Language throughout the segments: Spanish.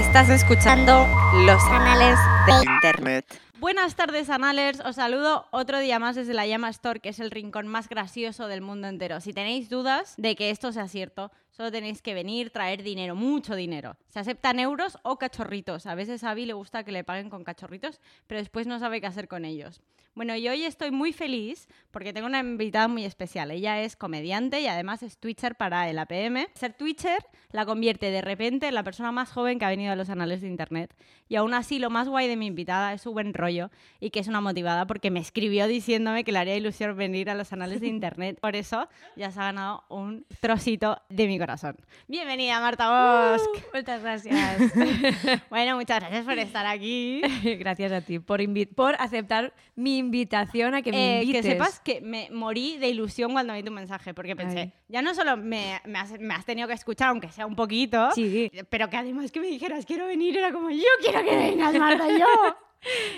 Estás escuchando los canales de Internet. Buenas tardes, Anales. Os saludo otro día más desde la Llama Store, que es el rincón más gracioso del mundo entero. Si tenéis dudas de que esto sea cierto, solo tenéis que venir, traer dinero, mucho dinero. Se aceptan euros o cachorritos. A veces a Abby le gusta que le paguen con cachorritos, pero después no sabe qué hacer con ellos. Bueno, y hoy estoy muy feliz porque tengo una invitada muy especial. Ella es comediante y además es Twitcher para el APM. Ser Twitcher la convierte de repente en la persona más joven que ha venido a los anales de Internet. Y aún así, lo más guay de mi invitada es su buen rollo y que es una motivada porque me escribió diciéndome que le haría ilusión venir a los anales de Internet. Por eso ya se ha ganado un trocito de mi corazón. Bienvenida, Marta Bosch. Muchas gracias. bueno, muchas gracias por estar aquí. gracias a ti por, por aceptar mi invitación a que me Eh, invites. que sepas que me morí de ilusión cuando vi tu mensaje, porque pensé, Ay. ya no solo me, me has, me has tenido que escuchar, aunque sea un poquito, Sí. pero que además que me dijeras, quiero venir, era como, yo quiero que vengas, Marta, yo.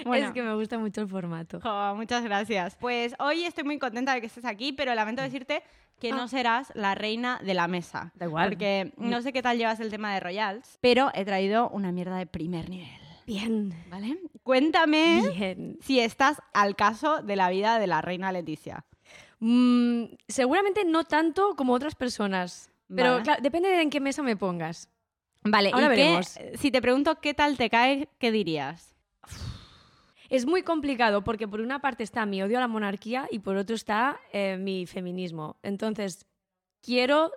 Bueno. Es que me gusta mucho el formato. Muchas gracias. Pues hoy estoy muy contenta de que estés aquí, pero lamento decirte que no serás la reina de la mesa. Da igual. Porque no sé qué tal llevas el tema de Royals, pero he traído una mierda de primer nivel. Bien. ¿Vale? Cuéntame Bien. si estás al caso de la vida de la reina Leticia. Mm, seguramente no tanto como otras personas. Pero claro, depende de en qué mesa me pongas. Vale, Ahora ¿y qué- veremos. si te pregunto qué tal te cae, qué dirías? Es muy complicado porque por una parte está mi odio a la monarquía y por otro está eh, mi feminismo. Entonces, quiero,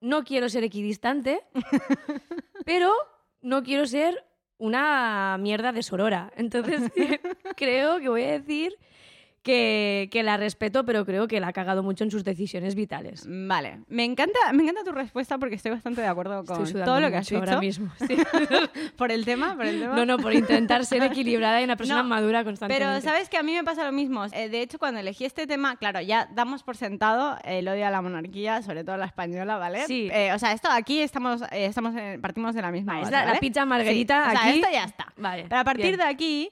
no quiero ser equidistante, pero no quiero ser una mierda de sorora. Entonces, creo que voy a decir que, que la respeto, pero creo que la ha cagado mucho en sus decisiones vitales. Vale, me encanta, me encanta tu respuesta porque estoy bastante de acuerdo con todo lo que has dicho. ahora mismo. sí. Por el tema, por el tema. No, no, por intentar ser equilibrada y una persona No, madura constantemente. Pero sabes que a mí me pasa lo mismo. Eh, de hecho, cuando elegí este tema, claro, ya damos por sentado el odio a la monarquía, sobre todo la española, ¿vale? Sí. Eh, o sea, esto aquí estamos, eh, estamos en- partimos de la misma Vale, base, la, pizza margarita Sí, o sea, aquí. esto ya está. Vale. Pero a partir bien. de aquí,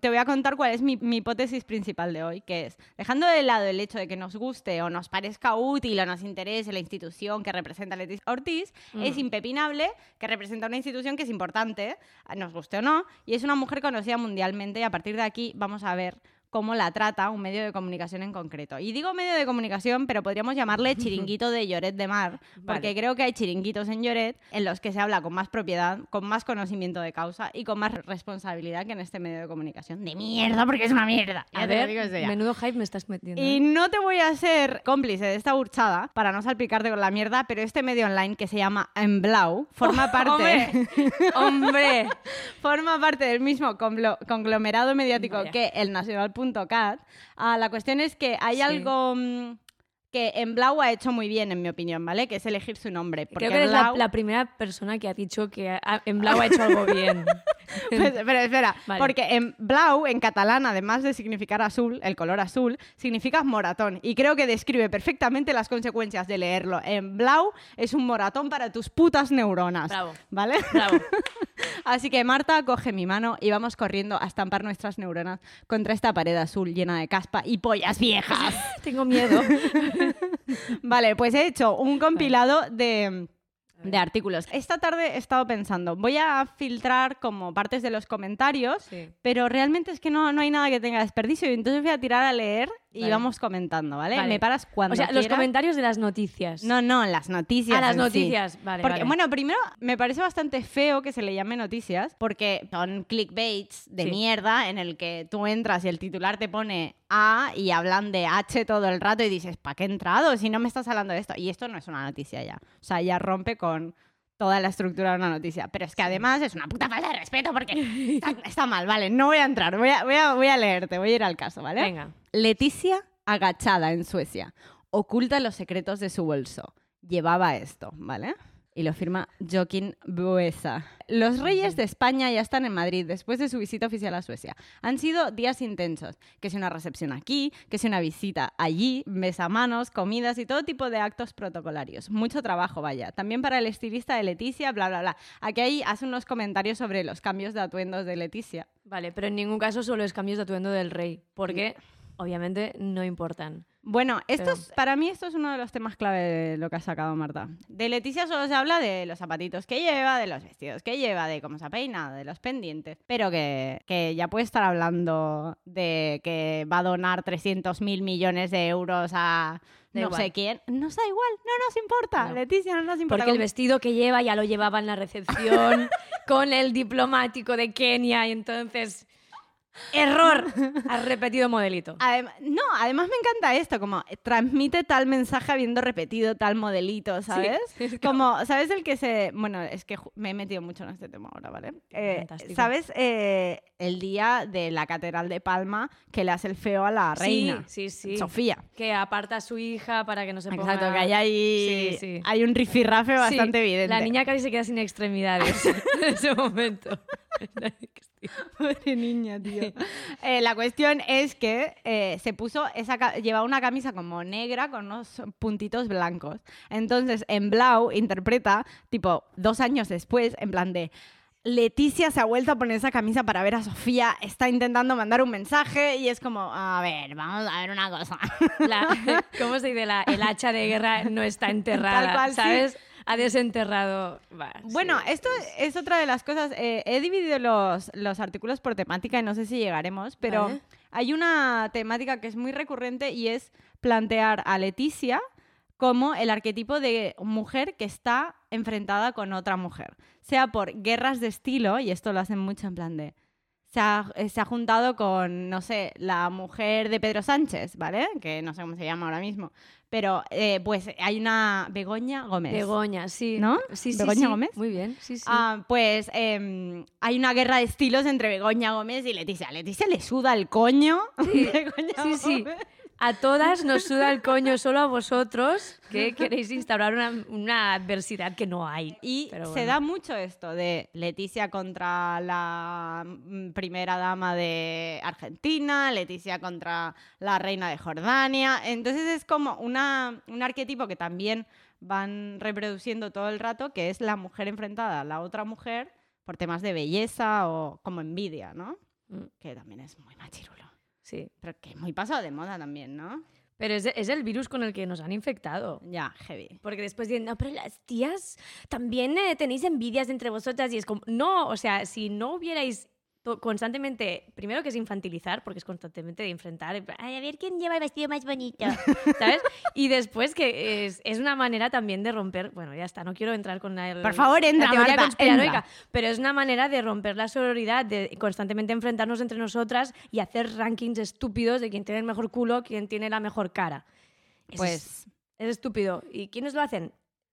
te voy a contar cuál es mi, mi hipótesis principal de hoy, que es, dejando de lado el hecho de que nos guste o nos parezca útil o nos interese la institución que representa Leticia Ortiz, es Mm. impepinable que representa una institución que es importante, nos guste o no, y es una mujer conocida mundialmente y a partir de aquí vamos a ver cómo la trata un medio de comunicación en concreto. Y digo medio de comunicación, pero podríamos llamarle chiringuito de Lloret de Mar, porque Vale. creo que hay chiringuitos en Lloret en los que se habla con más propiedad, con más conocimiento de causa y con más responsabilidad que en este medio de comunicación. De mierda, porque es una mierda. Ya A te lo ver, digo desde ya. menudo hype me estás metiendo. Y ¿eh? no te voy a ser cómplice de esta burchada para no salpicarte con la mierda, pero este medio online que se llama Emblau forma parte, ¡Hombre! forma parte del mismo conglo- conglomerado mediático Vaya. que el nacional.cat. Ah, la cuestión es que hay Sí. algo mm, que Emblau ha hecho muy bien, en mi opinión, ¿vale? Que es elegir su nombre. Porque Creo que eres la, Blau- la primera persona que ha dicho que ha- en Blau ha hecho algo bien. Pues, pero espera, Vale. porque en blau, en catalán, además de significar azul, el color azul, significa moratón. Y creo que describe perfectamente las consecuencias de leerlo. En blau es un moratón para tus putas neuronas. Bravo. ¿Vale? Bravo. Así que Marta, coge mi mano y vamos corriendo a estampar nuestras neuronas contra esta pared azul llena de caspa y pollas viejas. Tengo miedo. Vale, pues he hecho un compilado de, de artículos. Esta tarde he estado pensando, voy a filtrar como partes de los comentarios, Sí. pero realmente es que no, no hay nada que tenga desperdicio. Y entonces voy a tirar a leer y Vale. vamos comentando, ¿vale? Vale. Me paras cuando O sea, los comentarios de las noticias. No, no, las noticias. Ah, las sí. noticias. Vale, Porque, vale. bueno, primero me parece bastante feo que se le llame noticias, porque son clickbaits de Sí. mierda en el que tú entras y el titular te pone A y hablan de H todo el rato y dices, ¿para qué he entrado si no me estás hablando de esto? Y esto no es una noticia ya. O sea, ya rompe con toda la estructura de una noticia. Pero es que además es una puta falta de respeto porque está, está mal, vale, no voy a entrar, voy a, voy, a, voy a leerte, voy a ir al caso, ¿vale? Venga. Leticia, agachada en Suecia, oculta los secretos de su bolso. Llevaba esto, ¿vale? Y lo firma Joaquín Buesa. Los reyes de España ya están en Madrid después de su visita oficial a Suecia. Han sido días intensos, que es una recepción aquí, que es una visita allí, besamanos, comidas y todo tipo de actos protocolarios. Mucho trabajo, vaya. También para el estilista de Leticia, bla, bla, bla. Aquí hay, hace unos comentarios sobre los cambios de atuendos de Leticia. Vale, pero en ningún caso solo es cambios de atuendo del rey. Porque obviamente no importan. Bueno, esto es- para mí esto es uno de los temas clave de lo que ha sacado Marta. De Leticia solo se habla de los zapatitos que lleva, de los vestidos que lleva, de cómo se peina, de los pendientes. Pero que, que ya puede estar hablando de que va a donar 300 mil millones de euros a Da no igual. sé quién. Nos da igual, no nos importa. No. Leticia, no nos importa. Porque el vestido que lleva ya lo llevaba en la recepción con el diplomático de Kenia y entonces... ¡Error! Has repetido modelito. Adem- no, además me encanta esto, como eh, transmite tal mensaje habiendo repetido tal modelito, ¿sabes? es Como, ¿sabes el que se... Bueno, es que me he metido mucho en este tema ahora, ¿vale? Eh, Fantástico. ¿Sabes eh, el día de la Catedral de Palma que le hace el feo a la reina? Sí, sí, sí. Sofía. Que aparta a su hija para que no se ponga... Exacto, que hay ahí... Sí, sí. Hay un rifirrafe Sí, bastante evidente. La niña casi se queda sin extremidades en ese momento. Pobre niña, tío. Eh, la cuestión es que eh, se puso esa llevaba una camisa como negra con unos puntitos blancos. Entonces, en Blau interpreta, tipo, dos años después, en plan de. Leticia se ha vuelto a poner esa camisa para ver a Sofía, está intentando mandar un mensaje y es como, a ver, vamos a ver una cosa. La- ¿Cómo se dice? La- el hacha de guerra no está enterrada, Tal cual, sí. Ha desenterrado... Va, Bueno, sí, esto es otra de las cosas. eh, he dividido los, los artículos por temática y no sé si llegaremos, pero Vale. hay una temática que es muy recurrente y es plantear a Leticia como el arquetipo de mujer que está enfrentada con otra mujer, sea por guerras de estilo, y esto lo hacen mucho en plan de... Se ha, eh, se ha juntado con, no sé, la mujer de Pedro Sánchez, ¿vale? Que no sé cómo se llama ahora mismo. Pero, eh, pues, hay una Begoña Gómez. Begoña, sí. ¿No? Sí, sí, Begoña sí. Gómez. Muy bien, sí, sí. Ah, pues em, hay una guerra de estilos entre Begoña Gómez y Leticia. Leticia le suda el coño. Sí, Begoña sí, sí. A todas nos suda el coño, solo a vosotros que queréis instaurar una, una adversidad que no hay. Y Pero se da mucho esto de Leticia contra la mm, primera dama de Argentina, Leticia contra la reina de Jordania. Entonces es como una, un arquetipo que también van reproduciendo todo el rato, que es la mujer enfrentada a la otra mujer por temas de belleza o como envidia, ¿no? Mm. Que también es muy machirulo. Sí. Pero que es muy pasado de moda también, ¿no? Pero es, es el virus con el que nos han infectado. Ya, heavy. Porque después dicen, no, pero las tías también eh, tenéis envidias entre vosotras y es como, no, o sea, si no hubierais constantemente, primero que es infantilizar, porque es constantemente de enfrentar, "Ay, a ver quién lleva el vestido más bonito, ¿sabes? Y después que es, es una manera también de romper, bueno, ya está, no quiero entrar con la, Por favor, entra, la teoría Marta, conspiranoica, entra. pero es una manera de romper la sororidad, de constantemente enfrentarnos entre nosotras y hacer rankings estúpidos de quién tiene el mejor culo, quién tiene la mejor cara. Eso Pues es- es estúpido. ¿Y quiénes lo hacen?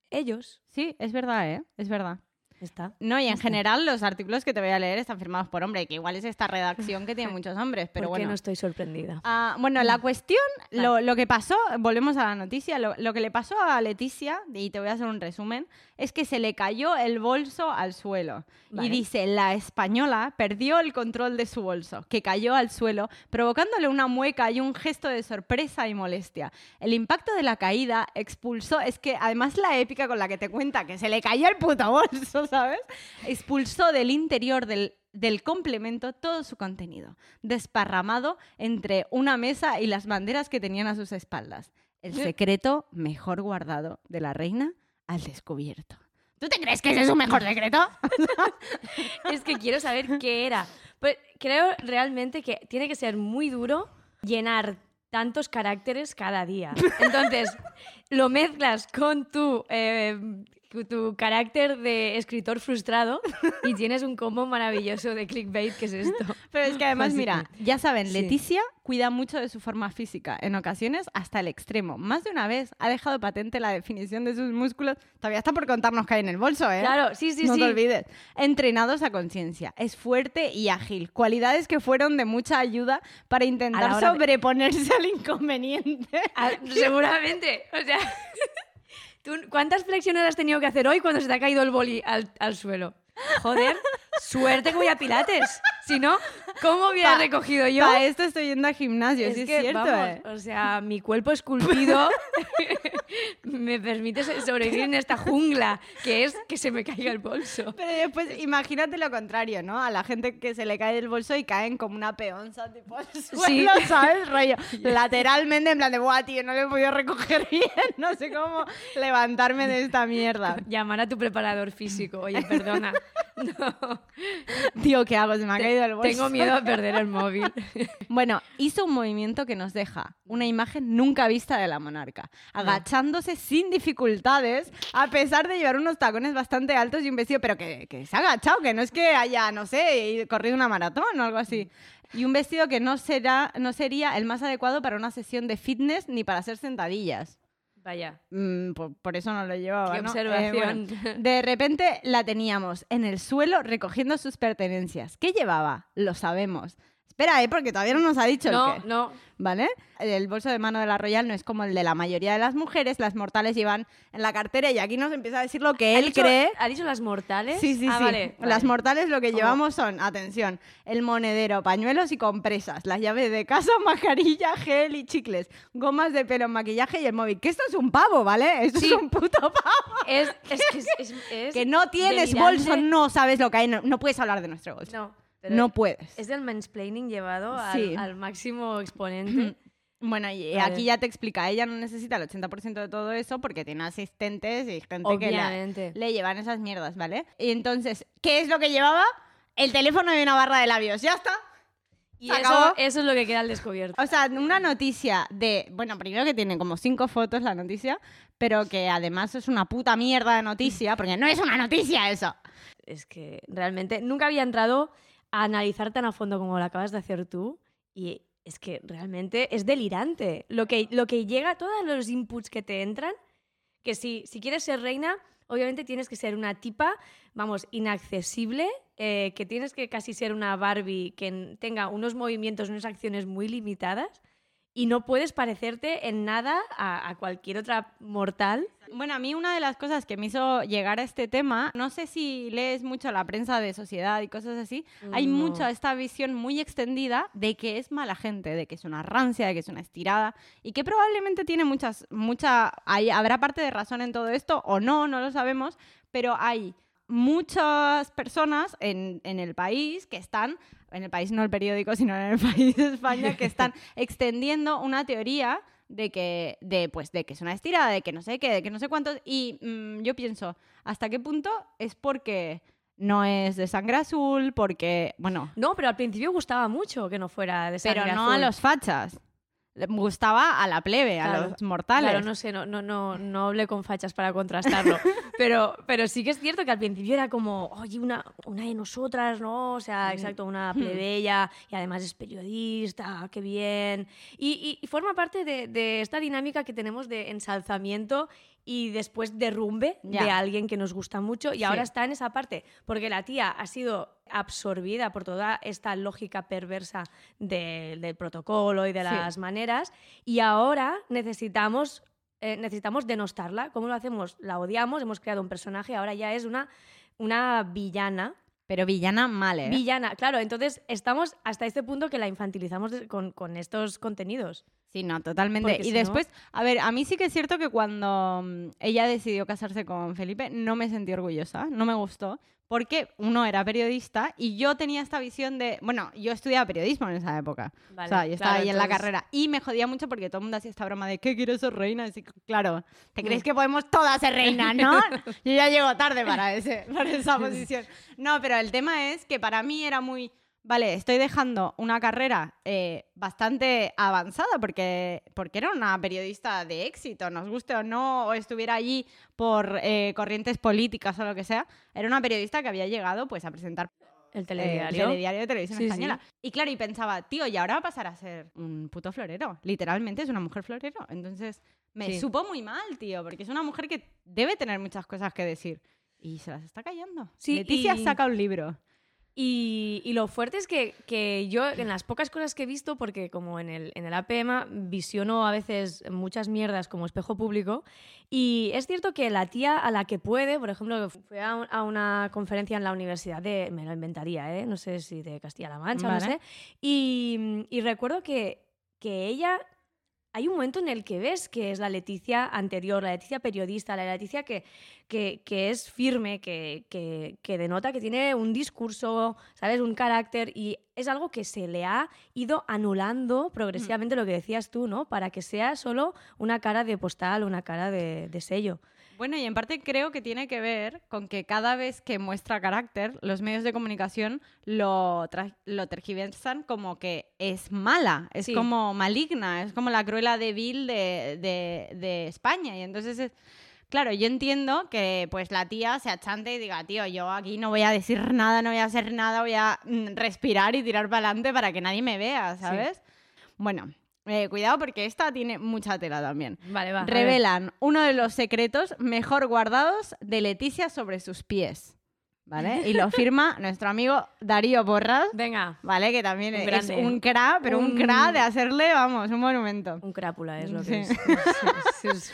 Ellos. sí, es verdad, ¿eh? Es verdad. Está. No, y en Está. general los artículos que te voy a leer están firmados por hombre, que igual es esta redacción que tiene muchos hombres, pero ¿Por qué bueno. no estoy sorprendida? Ah, bueno, la cuestión, Vale. lo, lo que pasó, volvemos a la noticia, lo, lo que le pasó a Leticia, y te voy a hacer un resumen, es que se le cayó el bolso al suelo. Vale. Y dice, la española perdió el control de su bolso, que cayó al suelo, provocándole una mueca y un gesto de sorpresa y molestia. El impacto de la caída expulsó, es que además la épica con la que te cuenta que se le cayó el puto bolso, ¿sabes? Expulsó del interior del del complemento todo su contenido, desparramado entre una mesa y las banderas que tenían a sus espaldas. El secreto mejor guardado de la reina al descubierto. ¿Tú te crees que ese es su mejor secreto? es que quiero saber qué era. Pues creo realmente que tiene que ser muy duro llenar tantos caracteres cada día. Entonces, lo mezclas con tu, eh, tu carácter de escritor frustrado y tienes un combo maravilloso de clickbait que es esto. Pero es que además, mira, Básicamente. ya saben, Sí. Leticia cuida mucho de su forma física, en ocasiones hasta el extremo. Más de una vez ha dejado patente la definición de sus músculos. Todavía está por contarnos que hay en el bolso, ¿eh? Claro, sí, sí, no sí. te olvides. Entrenados a conciencia. Es fuerte y ágil. Cualidades que fueron de mucha ayuda para intentar hora de- sobreponerse al inconveniente. Ah, seguramente. O sea, ¿tú ¿cuántas flexiones has tenido que hacer hoy cuando se te ha caído el boli al, al suelo? Joder, Suerte que voy a Pilates. Si no, ¿cómo hubiera Pa- recogido yo? Para esto estoy yendo al gimnasio, es sí que, es cierto. vamos, eh. o sea, mi cuerpo esculpido me permite so- sobrevivir en esta jungla, que es que se me caiga el bolso. Pero después, imagínate lo contrario, ¿no? A la gente que se le cae el bolso y caen como una peonza, tipo al suelo, ¿sabes? Rollo, lateralmente, en plan de, buah, tío, no lo he podido recoger bien, no sé cómo levantarme de esta mierda. Llamar a tu preparador físico. Oye, perdona. No, Tío, ¿qué hago? Se me ha caído el bolso. tengo miedo a perder el móvil. Bueno, hizo un movimiento que nos deja una imagen nunca vista de la monarca, agachándose sin dificultades, a pesar de llevar unos tacones bastante altos y un vestido, pero que, que se ha agachado, que no es que haya, no sé, corrido una maratón o algo así. Y un vestido que no, será, no sería el más adecuado para una sesión de fitness ni para hacer sentadillas. Vaya. Mm, por, por eso no lo llevaba. Qué ¿no? observación. Eh, bueno, de repente la teníamos en el suelo recogiendo sus pertenencias. ¿Qué llevaba? Lo sabemos. Espera, ¿eh? porque todavía no nos ha dicho No, el qué. no. ¿Vale? El bolso de mano de la Royal no es como el de la mayoría de las mujeres. Las mortales llevan en la cartera y aquí nos empieza a decir lo que ¿Ha él dicho- cree. ¿Ha dicho las mortales? Sí, sí, Ah, sí. vale, Las vale. mortales lo que llevamos son, atención, el monedero, pañuelos y compresas, las llaves de casa, mascarilla, gel y chicles, gomas de pelo, maquillaje y el móvil. Que esto es un pavo, ¿vale? Esto Sí. es un puto pavo. Es, que es, es- es Que no tienes delirante. bolso, no sabes lo que hay, no, no puedes hablar de nuestro bolso. No, pero No puedes. Es del mansplaining llevado al, Sí. al máximo exponente. Bueno, y Vale. aquí ya te explica, ella no necesita el 80% de todo eso porque tiene asistentes y gente que le, llevan esas mierdas, ¿vale? Y entonces, ¿qué es lo que llevaba? El teléfono y una barra de labios, ya está. Y ¿Se eso, eso es lo que queda al descubierto. O sea, una noticia de, bueno, primero que tiene como cinco fotos la noticia, pero que además es una puta mierda de noticia, porque no es una noticia eso. Es que realmente nunca había entrado a analizar tan a fondo como lo acabas de hacer tú. Y es que realmente es delirante. Lo que, lo que llega, todos los inputs que te entran, que si, si quieres ser reina, obviamente tienes que ser una tipa, vamos, inaccesible, eh, que tienes que casi ser una Barbie que tenga unos movimientos, unas acciones muy limitadas y no puedes parecerte en nada a, a cualquier otra mortal. Bueno, a mí una de las cosas que me hizo llegar a este tema, no sé si lees mucho la prensa de sociedad y cosas así, hay mucha esta visión muy extendida de que es mala gente, de que es una rancia, de que es una estirada y que probablemente tiene muchas, mucha, hay, habrá parte de razón en todo esto o no, no lo sabemos, pero hay muchas personas en, en el país que están, en el país no el periódico, sino en el país de España, que están extendiendo una teoría de que, de, pues, de que es una estirada, de que no sé qué, de que no sé cuántos. Y mm, yo pienso, ¿hasta qué punto es porque no es de sangre azul? Porque, bueno, No, pero al principio gustaba mucho que no fuera de pero sangre no a azul. los fachas. Gustaba a la plebe, a Claro. los mortales. Claro, no sé, no, no, no, no hablé con fachas para contrastarlo. pero, pero sí que es cierto que al principio era como, oye, una, una de nosotras, ¿no? O sea, exacto, una plebeya y además es periodista, qué bien. Y, y- y forma parte de, de esta dinámica que tenemos de ensalzamiento y después derrumbe Ya. de alguien que nos gusta mucho y Sí. ahora está en esa parte, porque la tía ha sido absorbida por toda esta lógica perversa de- del protocolo y de Sí. las maneras y ahora necesitamos, eh, necesitamos denostarla. ¿Cómo lo hacemos? La odiamos, hemos creado un personaje, ahora ya es una, una villana. Pero villana mal, ¿eh? Villana, claro, entonces estamos hasta este punto que la infantilizamos con, con estos contenidos. Sí, no, totalmente. Porque y si no- después, a ver, a mí sí que es cierto que cuando mm, ella decidió casarse con Felipe, no me sentí orgullosa, no me gustó, porque uno era periodista y yo tenía esta visión de, bueno, yo estudiaba periodismo en esa época. Vale, o sea, yo estaba claro, ahí en la carrera y me jodía mucho porque todo el mundo hacía esta broma de ¿qué quieres ser reina? Que, claro, ¿te crees Mm. que podemos todas ser reinas, no? yo ya llego tarde para, ese, para esa posición. No, pero el tema es que para mí era muy, vale, estoy dejando una carrera eh, bastante avanzada porque, porque era una periodista de éxito, nos guste o no, o estuviera allí por eh, corrientes políticas o lo que sea, era una periodista que había llegado pues a presentar El eh, telediario. el telediario de televisión Sí, sí. española. Y claro, y pensaba, tío, y ahora va a pasar a ser un puto florero. Literalmente es una mujer florero. Entonces me Sí. supo muy mal, tío, porque es una mujer que debe tener muchas cosas que decir. Y se las está callando. Sí, Leticia y- saca un libro. Y, y lo fuerte es que, que yo, en las pocas cosas que he visto, porque como en el, en el APM visiono a veces muchas mierdas como espejo público, y es cierto que la tía a la que puede, por ejemplo, fue a, un- a una conferencia en la universidad de, me lo inventaría, ¿eh? no sé si de Castilla-La Mancha, no Vale. sé, y, y recuerdo que, que ella hay un momento en el que ves que es la Leticia anterior, la Leticia periodista, la Leticia que, que, que es firme, que, que, que denota que tiene un discurso, ¿sabes? Un carácter y es algo que se le ha ido anulando progresivamente lo que decías tú, ¿no? Para que sea solo una cara de postal, una cara de, de sello. Bueno, y en parte creo que tiene que ver con que cada vez que muestra carácter, los medios de comunicación lo, tergiversan como que es mala, es Sí. como maligna, es como la cruela de, de- de España. Y entonces, es- claro, yo entiendo que pues la tía se achante y diga, tío, yo aquí no voy a decir nada, no voy a hacer nada, voy a mm, respirar y tirar para adelante para que nadie me vea, ¿sabes? Bueno, eh, cuidado porque esta tiene mucha tela también. Vale, va. Revelan uno de los secretos mejor guardados de Leticia sobre sus pies. ¿Vale? Y lo firma nuestro amigo Darío Porras, Venga, ¿vale? Que también Un es un cra, pero un... Un- cra de hacerle, vamos, un monumento. un crápula es lo Sí. que es. Es- es-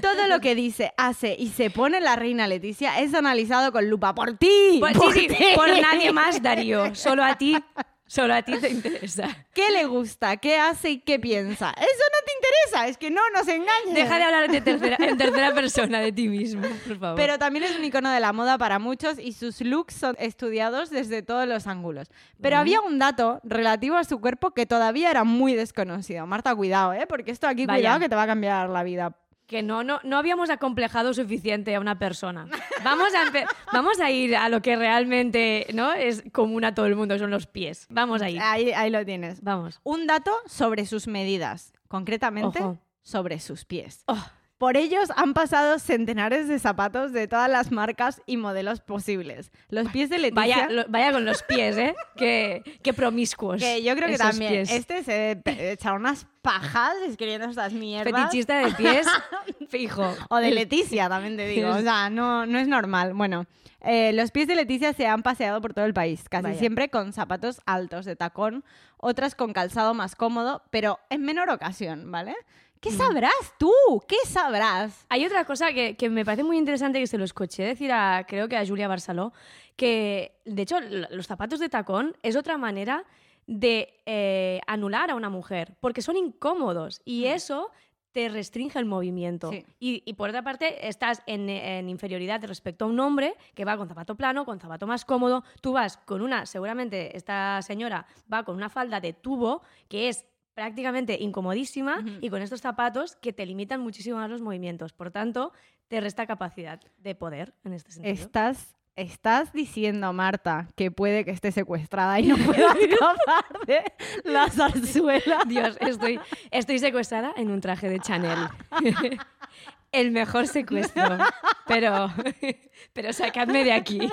Todo lo que dice, hace y se pone la reina Leticia es analizado con lupa por ti. Por sí, sí, ti. por nadie más, Darío. Solo a ti, solo a ti te interesa. ¿Qué le gusta? ¿Qué hace y qué piensa? Eso no te interesa, es que no nos engañes. Deja de hablar de tercera- en tercera persona de ti mismo, por favor. Pero también es un icono de la moda para muchos y sus looks son estudiados desde todos los ángulos. Pero había un dato relativo a su cuerpo que todavía era muy desconocido. Marta, cuidado, ¿eh? Porque esto aquí, Vaya. cuidado, que te va a cambiar la vida. Que no, no, no habíamos acomplejado suficiente a una persona. Vamos a, vamos a ir a lo que realmente ¿no? es común a todo el mundo, son los pies. Vamos a ir. Ahí, ahí lo tienes. Vamos. Un dato sobre sus medidas, concretamente Ojo. sobre sus pies. Oh, Por ellos han pasado centenares de zapatos de todas las marcas y modelos posibles. Los pies de Leticia... vaya, lo- vaya con los pies, ¿eh? Qué, qué promiscuos. Que yo creo que también. pies. Este se echar unas pajas escribiendo estas mierdas. Fetichista de pies, fijo. O de Leticia, también te digo. O sea, no, no es normal. Bueno, eh, los pies de Leticia se han paseado por todo el país, casi Vaya. siempre con zapatos altos de tacón, otras con calzado más cómodo, pero en menor ocasión, ¿vale? Mm. ¿Qué sabrás tú? ¿Qué sabrás? Hay otra cosa que, que me parece muy interesante que se lo escuché decir a, creo que a Julia Barceló, que de hecho los zapatos de tacón es otra manera de eh, anular a una mujer, porque son incómodos y eso te restringe el movimiento. Sí. Y, y por otra parte, estás en, en inferioridad respecto a un hombre que va con zapato plano, con zapato más cómodo. Tú vas con una, seguramente esta señora va con una falda de tubo que es prácticamente incomodísima Ujú. y con estos zapatos que te limitan muchísimo más los movimientos. Por tanto, te resta capacidad de poder en este sentido. Estás, estás diciendo, Marta, que puede que esté secuestrada y no pueda escapar de la zarzuela. Dios, estoy, estoy secuestrada en un traje de Chanel. El mejor secuestro. Pero, pero sacadme de aquí.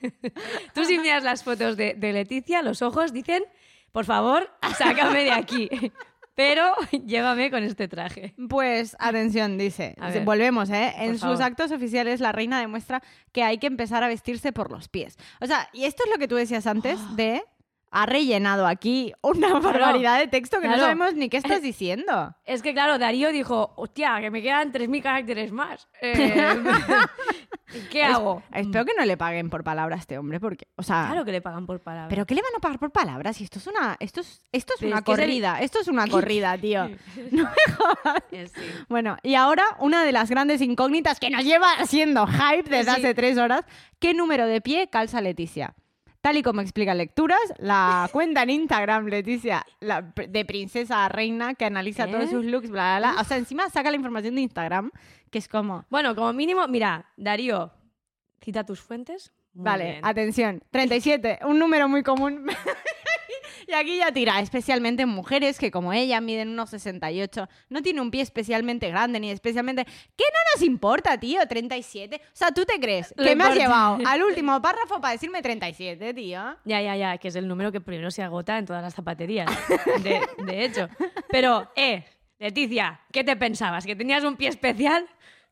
Tú si miras las fotos de, de Leticia, los ojos dicen, por favor, sácame de aquí. Pero llévame con este traje. Pues atención, dice. Ver. Volvemos, ¿eh? En sus favor. actos oficiales, la reina demuestra que hay que empezar a vestirse por los pies. O sea, y esto es lo que tú decías antes de. Ha rellenado aquí una barbaridad de texto que no sabemos ni qué estás diciendo. Es que, claro, Darío dijo, hostia, que me quedan 3.000 caracteres más. Eh, ¿Qué hago? Espero que no le paguen por palabra a este hombre, porque, o sea, Claro que le pagan por palabras. ¿pero qué le van a pagar por palabras? Si esto es una, esto es, esto es Pero una es el- corrida, esto es una corrida, tío. Sí. Bueno, y ahora una de las grandes incógnitas que nos lleva siendo hype desde Sí. hace tres horas. ¿Qué número de pie calza Leticia? Tal y como explica Lecturas, la cuenta en Instagram, Leticia, la de princesa a reina, que analiza ¿Eh? todos sus looks, bla, bla, bla. O sea, encima saca la información de Instagram, que es como... Bueno, como mínimo, mira, Darío, cita tus fuentes. Muy vale, bien. atención, 37, un número muy común. y aquí ya tira, especialmente en mujeres que como ella miden unos 68, no tiene un pie especialmente grande ni especialmente... ¿Qué no nos importa, tío? 37. O sea, ¿tú te crees Lo que me has llevado al último párrafo para decirme 37, tío? Ya, ya, ya, que es el número que primero se agota en todas las zapaterías. De, de hecho. Pero, eh, Leticia, ¿qué te pensabas? ¿Que tenías un pie especial?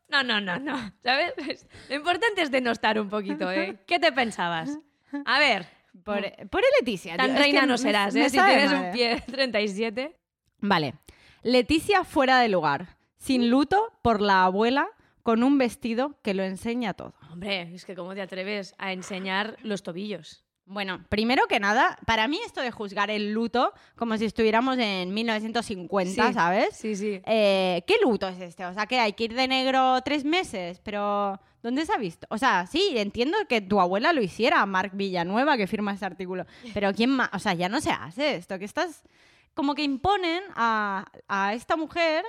No, no, no, no. ¿Sabes? Lo importante es denostar un poquito, ¿eh? ¿Qué te pensabas? A ver, Por, por Leticia. tan tío, es reina que no me- serás, me ¿eh? Si sabe tienes un pie 37. Vale. Leticia fuera de lugar, sin luto por la abuela, con un vestido que lo enseña todo. Hombre, es que cómo te atreves a enseñar los tobillos. Bueno, primero que nada, para mí esto de juzgar el luto como si estuviéramos en 1950, Sí. ¿sabes? Sí, sí. Eh, ¿Qué luto es este? O sea, que hay que ir de negro tres meses, pero ¿dónde se ha visto? O sea, sí, entiendo que tu abuela lo hiciera, Marc Villanueva, que firma este artículo, pero ¿quién más? O sea, ya no se hace esto, que estás como que imponen a, a esta mujer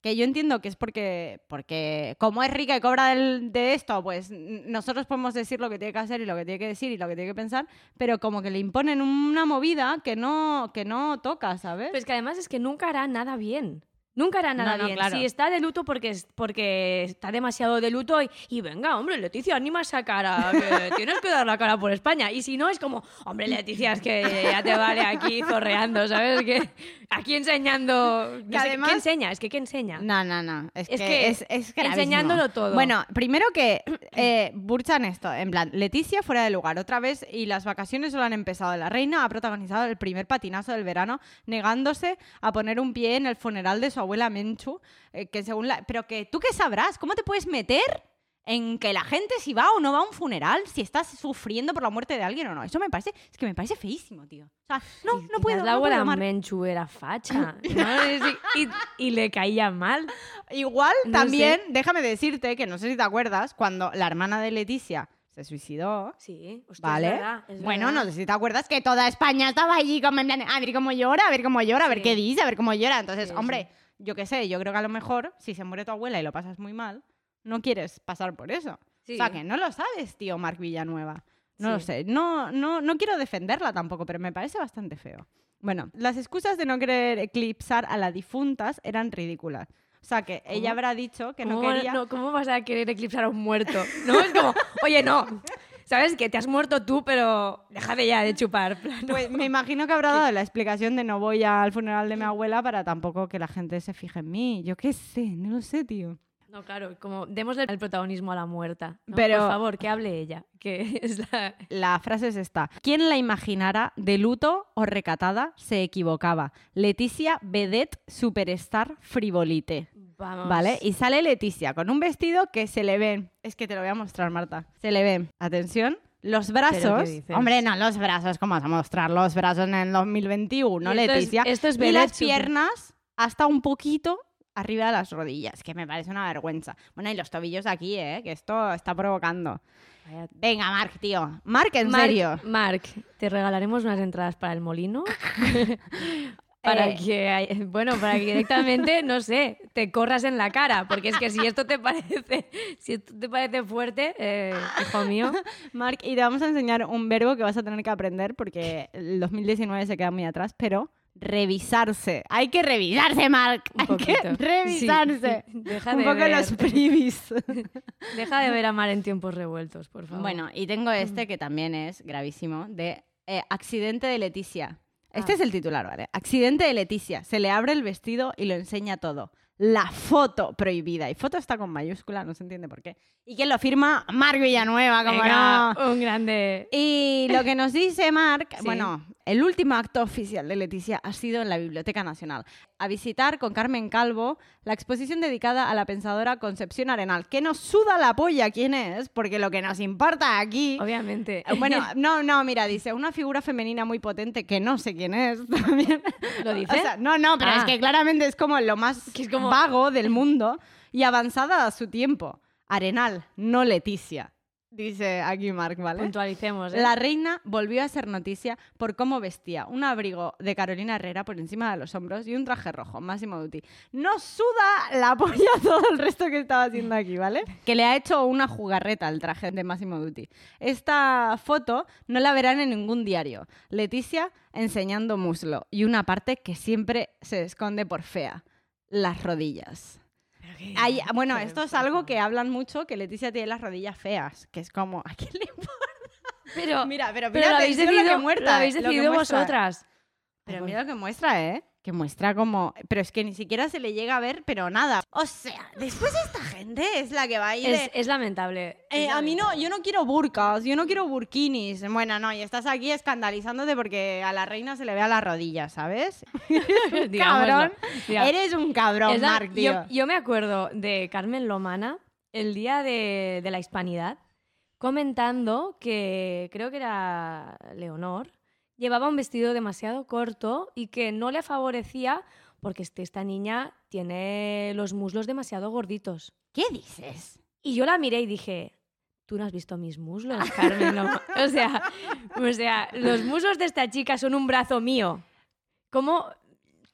que yo entiendo que es porque, porque como es rica y cobra del- de esto, pues nosotros podemos decir lo que tiene que hacer y lo que tiene que decir y lo que tiene que pensar, pero como que le imponen una movida que no, que no toca, ¿sabes? Pero es que además es que nunca hará nada bien. Nunca hará nada No, no, bien. claro. Si está de luto porque, porque está demasiado de luto y, y venga, hombre, Leticia, anima esa cara, que tienes que dar la cara por España. Y si no, es como, hombre, Leticia, es que ya te vale aquí zorreando, ¿sabes? Que aquí enseñando... no Que sé, además- ¿Qué enseña? Es que ¿qué enseña? No, no, no. Es, Es que, que es, es enseñándolo todo. Bueno, primero que eh, burchan esto. En plan, Leticia fuera de lugar otra vez y las vacaciones solo han empezado. La reina ha protagonizado el primer patinazo del verano, negándose a poner un pie en el funeral de su abuela Menchu. eh, que según la... Pero que tú qué sabrás, ¿cómo te puedes meter? En que la gente si va o no va a un funeral, si estás sufriendo por la muerte de alguien o no. Eso me parece, es que me parece feísimo, tío. O sea, no, Y no puedo. La no abuela Mar. Menchu era facha, ¿no? Y, y- le caía mal. Igual No también, déjame decirte que no sé si te acuerdas, cuando la hermana de Leticia se suicidó. Sí, hostia, ¿Vale? es verdad, es bueno, verdad. no sé si te acuerdas que toda España estaba allí como en plan, a ver cómo llora, a ver cómo llora, a ver Sí. qué dice, a ver cómo llora. Entonces, Sí, hombre, yo qué sé, yo creo que a lo mejor si se muere tu abuela y lo pasas muy mal, no quieres pasar por eso. Sí. O sea, que no lo sabes, tío, Marc Villanueva. No lo sé. No, no, no quiero defenderla tampoco, pero me parece bastante feo. Bueno, las excusas de no querer eclipsar a las difuntas eran ridículas. O sea, que ella ¿Cómo? habrá dicho que no ¿Cómo, quería... no, ¿Cómo vas a querer eclipsar a un muerto? No, es como, oye, no. ¿Sabes? Que te has muerto tú, pero déjate ya de chupar. plan, no. Pues me imagino que habrá dado la explicación de no voy al funeral de mi abuela para tampoco que la gente se fije en mí. Yo qué sé, no lo sé, tío. No, claro, como démosle el protagonismo a la muerta. ¿no? Pero- Por favor, que hable ella. Que es la... La frase es esta. ¿Quién la imaginara de luto o recatada se equivocaba? Leticia Vedette Superstar Frivolite. Vamos. ¿Vale? Y sale Leticia con un vestido que se le ven. Es que te lo voy a mostrar, Marta. Se le ven, atención, los brazos. Hombre, no, los brazos. ¿Cómo vas a mostrar los brazos en el 2021, Y esto es- Leticia? esto es y las piernas hasta un poquito arriba de las rodillas, que me parece una vergüenza. Bueno, y los tobillos aquí, ¿eh? Que esto está provocando. Venga, Marc, tío. Marc, en serio. Marc, te regalaremos unas entradas para el molino. para Eh. que, bueno, para que directamente, no sé, te corras en la cara. Porque es que si esto te parece, si esto te parece fuerte, eh, hijo mío. Marc, y te vamos a enseñar un verbo que vas a tener que aprender porque el 2019 se queda muy atrás, pero revisarse. Hay que revisarse, Marc. Un Hay poquito. que revisarse. Sí. Deja un de poco ver. los privis. Deja de ver a Mar en tiempos revueltos, por favor. bueno, y tengo este que también es gravísimo, de eh, accidente de Leticia. Este Ah. es el titular, ¿vale? Accidente de Leticia. Se le abre el vestido y lo enseña todo. La foto prohibida. Y foto está con mayúscula, no se entiende por qué. ¿Y quién lo firma? Marc Villanueva, como Venga, no. un grande. Y lo que nos dice Marc, Sí. bueno, el último acto oficial de Leticia ha sido en la Biblioteca Nacional, a visitar con Carmen Calvo la exposición dedicada a la pensadora Concepción Arenal, que nos suda la polla quién es, porque lo que nos importa aquí... Obviamente. Eh, Bueno, no, no, mira, dice, una figura femenina muy potente que no sé quién es también. ¿Lo dice? O sea, no, no, pero es Ah. que claramente es como lo más Que es como- vago del mundo y avanzada a su tiempo. Arenal, no Leticia. Dice aquí Marc, ¿vale? Puntualicemos, ¿eh? La reina volvió a ser noticia por cómo vestía un abrigo de Carolina Herrera por encima de los hombros y un traje rojo, Máximo Duty. No suda la polla todo el resto que estaba haciendo aquí, ¿vale? Que le ha hecho una jugarreta al traje de Máximo Duty. Esta foto no la verán en ningún diario. Leticia enseñando muslo y una parte que siempre se esconde por fea, las rodillas. Qué- Hay- bueno, esto es algo que hablan mucho, que Leticia tiene las rodillas feas, que es como, ¿a quién le Pero, Mira, pero, pero mira lo habéis decidido, lo que muerta, lo habéis lo que decidido vosotras. Pero mira lo que muestra, ¿eh? Que muestra como... Pero es que ni siquiera se le llega a ver, pero nada. O sea, después esta gente es la que va a ir... Es, de, es lamentable. eh, a mí no, yo no quiero burkas, yo no quiero burkinis. Bueno, no, y estás aquí escandalizándote porque a la reina se le ve a la rodilla, ¿sabes? Cabrón. Eres un cabrón, la- Marc, tío. yo, yo me acuerdo de Carmen Lomana el día de, de la hispanidad comentando que creo que era Leonor llevaba un vestido demasiado corto y que no le favorecía porque este- esta niña tiene los muslos demasiado gorditos. ¿Qué dices? Y yo la miré y dije, tú no has visto mis muslos, Carmen. Loma-". o, sea, o sea, los muslos de esta chica son un brazo mío. ¿Cómo,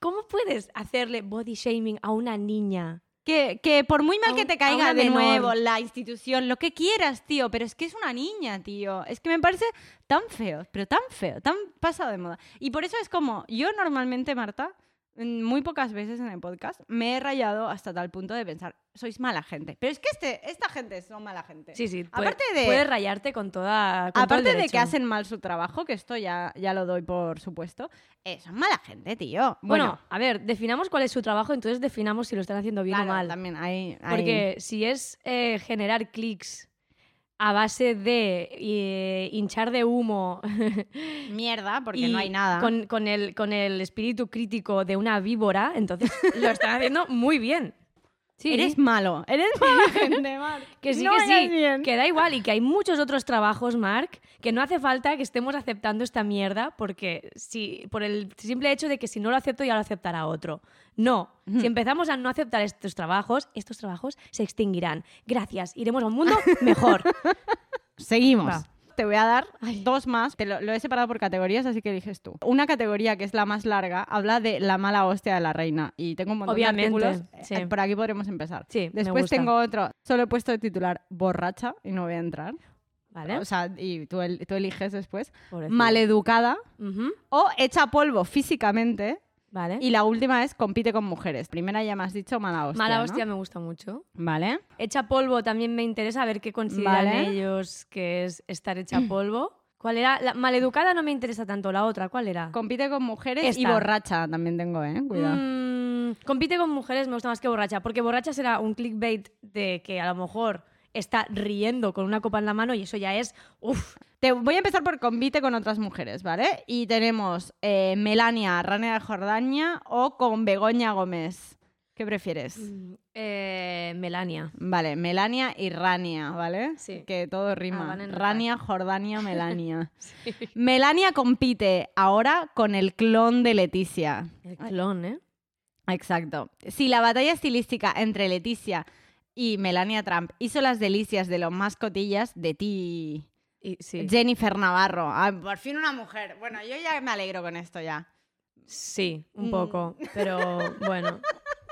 ¿Cómo puedes hacerle body shaming a una niña? Que, que por muy mal que te caiga de menor. nuevo la institución, lo que quieras, tío, pero es que es una niña, tío. Es que me parece tan feo, pero tan feo, tan pasado de moda. Y por eso es como, yo normalmente, Marta, muy pocas veces en el podcast, me he rayado hasta tal punto de pensar, sois mala gente. Pero es que este, esta gente son mala gente. Sí, sí. Aparte puede- de- Puedes rayarte con toda. con todo Aparte de que hacen mal su trabajo, que esto ya, ya lo doy por supuesto, eh, son mala gente, tío. Bueno, a ver, definamos cuál es su trabajo, entonces definamos si lo están haciendo bien claro, o mal. también hay, hay- Porque si es eh, generar clics a base de eh, hinchar de humo mierda, porque no hay nada. Con, con el, con el espíritu crítico de una víbora, entonces lo están haciendo muy bien. Sí, Eres malo, eres mala gente, Marc. que sí, No que sí, bien. que da igual y que hay muchos otros trabajos, Mark, que no hace falta que estemos aceptando esta mierda porque si, por el simple hecho de que si no lo acepto ya lo aceptará otro. No, si empezamos a no aceptar estos trabajos, estos trabajos se extinguirán. Gracias, iremos a un mundo mejor. Seguimos. Va. Te voy a dar Ay. dos más. Te lo, lo he separado por categorías, así que eliges tú. Una categoría que es la más larga habla de la mala hostia de la reina. Y tengo un montón Obviamente, de artículos. sí. Eh, Por aquí podremos empezar. Sí, Después tengo otro. Solo he puesto de titular borracha y no voy a entrar. ¿Vale? O sea, y tú, el- tú eliges después. Pobrecilla. Maleducada o hecha polvo físicamente. Vale. Y la última es compite con mujeres. Primera ya me has dicho mala hostia. Mala ¿no? hostia me gusta mucho. Vale. Hecha polvo también me interesa ver qué consideran Vale. ellos que es estar hecha polvo. ¿Cuál era? La maleducada no me interesa tanto. La otra, ¿cuál era? Compite con mujeres y borracha también tengo, ¿eh? Cuidado. Mm, compite con mujeres me gusta más que borracha, porque borracha será un clickbait de que a lo mejor está riendo con una copa en la mano y eso ya es, uff, Te voy a empezar por compite con otras mujeres, ¿vale? Y tenemos eh, Melania, Rania de Jordania o con Begoña Gómez. ¿Qué prefieres? eh, Melania. Vale, Melania y Rania, ¿vale? Sí. Que todo Ah, rima. Rania, Jordania, Melania. Melania compite ahora con el clon de Leticia. El clon, ¿eh? Exacto. Si la batalla estilística entre Leticia y Melania Trump hizo las delicias de los más cotillas de ti, Y, sí. Jennifer Navarro. Ah, por fin una mujer. Bueno, yo ya me alegro con esto ya. Sí, un Mm. poco, pero bueno,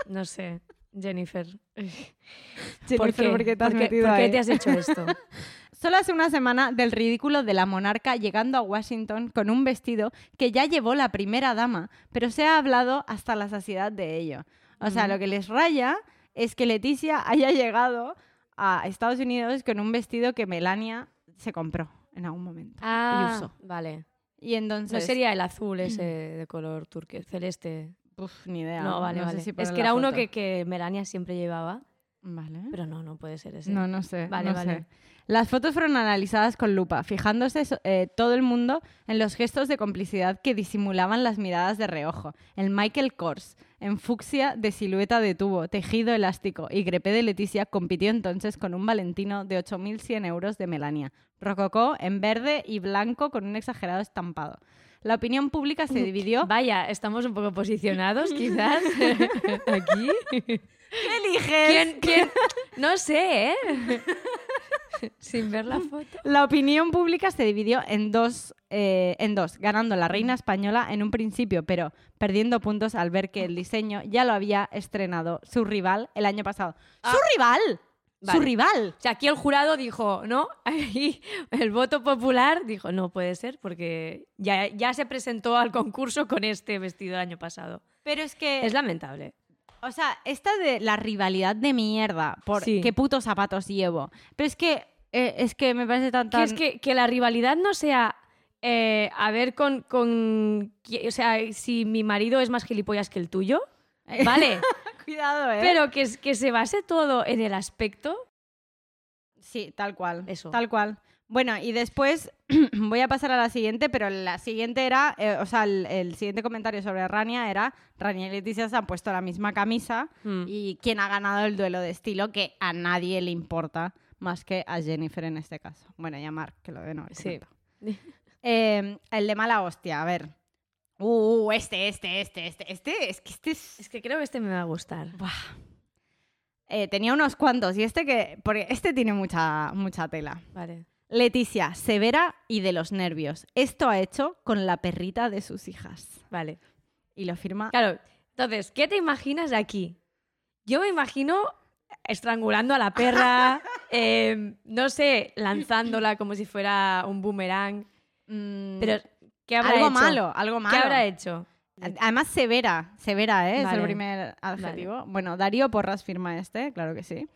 no sé, Jennifer. Jennifer, ¿por qué te has ¿Por qué- metido por qué te has hecho esto? Solo hace una semana del ridículo de la monarca llegando a Washington con un vestido que ya llevó la primera dama, pero se ha hablado hasta la saciedad de ello. O sea, lo que les raya es que Leticia haya llegado a Estados Unidos con un vestido que Melania se compró en algún momento Ah, y usó. vale. Y entonces... No sería el azul ese de color turque, celeste. Uf, ni idea. No, vale, vale. si es que era uno que, que Melania siempre llevaba, Vale. pero no, no puede ser ese. No, no sé. Vale, no vale. sé. Las fotos fueron analizadas con lupa, fijándose eh, todo el mundo en los gestos de complicidad que disimulaban las miradas de reojo. El Michael Kors, en fucsia de silueta de tubo, tejido elástico y crepé de Leticia, compitió entonces con un Valentino de 8.100 euros de Melania, rococó en verde y blanco con un exagerado estampado. La opinión pública se dividió. Vaya, estamos un poco posicionados quizás aquí. ¿Qué eliges? ¿Quién, quién? No sé, ¿eh? Sin ver la foto. La opinión pública se dividió en dos, eh, en dos, ganando la reina española en un principio, pero perdiendo puntos al ver que el diseño ya lo había estrenado su rival el año pasado. ¡Su rival! ¡Su rival! O sea, aquí el jurado dijo, ¿no? Ahí el voto popular dijo, no puede ser, porque ya, ya se presentó al concurso con este vestido el año pasado. Pero es que, Es lamentable. o sea, esta de la rivalidad de mierda por Sí. qué putos zapatos llevo. Pero es que, eh, es que me parece tan, Que tan... es que, que la rivalidad no sea eh, a ver con, con O sea, si mi marido es más gilipollas que el tuyo, vale. Cuidado, ¿eh? Pero que, que se base todo en el aspecto. Sí, tal cual. Eso. Tal cual. Bueno, y después voy a pasar a la siguiente, pero la siguiente era, eh, o sea, el, el siguiente comentario sobre Rania era, Rania y Leticia se han puesto la misma camisa Mm. y quién ha ganado el duelo de estilo que a nadie le importa más que a Jennifer en este caso. Bueno, y a Mark, que lo deben haber Sí. Eh, el de mala hostia, a ver. Uh, este, este, este, este, este, es que este es... Es que creo que este me va a gustar. Buah. Eh, tenía unos cuantos y este que... Porque este tiene mucha, mucha tela. Vale. Leticia, severa y de los nervios. Esto ha hecho con la perrita de sus hijas. Vale. Y lo firma. Claro, entonces, ¿qué te imaginas de aquí? Yo me imagino estrangulando a la perra, eh, no sé, lanzándola como si fuera un boomerang. Mm, Pero, ¿qué habrá algo hecho? malo, algo malo. ¿Qué habrá hecho? Además, severa, severa, ¿eh? es el primer adjetivo. Bueno, Darío Porras firma este, claro que sí.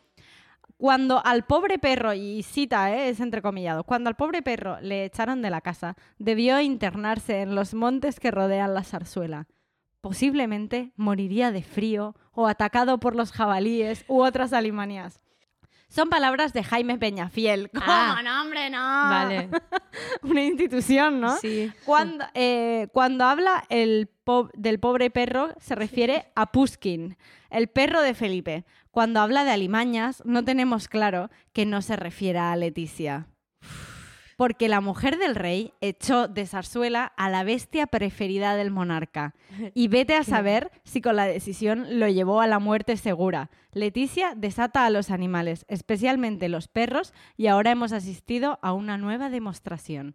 Cuando al pobre perro, y cita, ¿eh? es entrecomillado, cuando al pobre perro le echaron de la casa, debió internarse en los montes que rodean la zarzuela. Posiblemente moriría de frío o atacado por los jabalíes u otras alimanías. Son palabras de Jaime Peñafiel. ¿Cómo? Ah. no, hombre, no. Vale. Una institución, ¿no? Sí. Cuando, eh, cuando habla el po- del pobre perro, se refiere a Puskin, el perro de Felipe. Cuando habla de alimañas, no tenemos claro que no se refiera a Leticia. Porque la mujer del rey echó de zarzuela a la bestia preferida del monarca. Y vete a saber si con la decisión lo llevó a la muerte segura. Leticia desata a los animales, especialmente los perros, y ahora hemos asistido a una nueva demostración.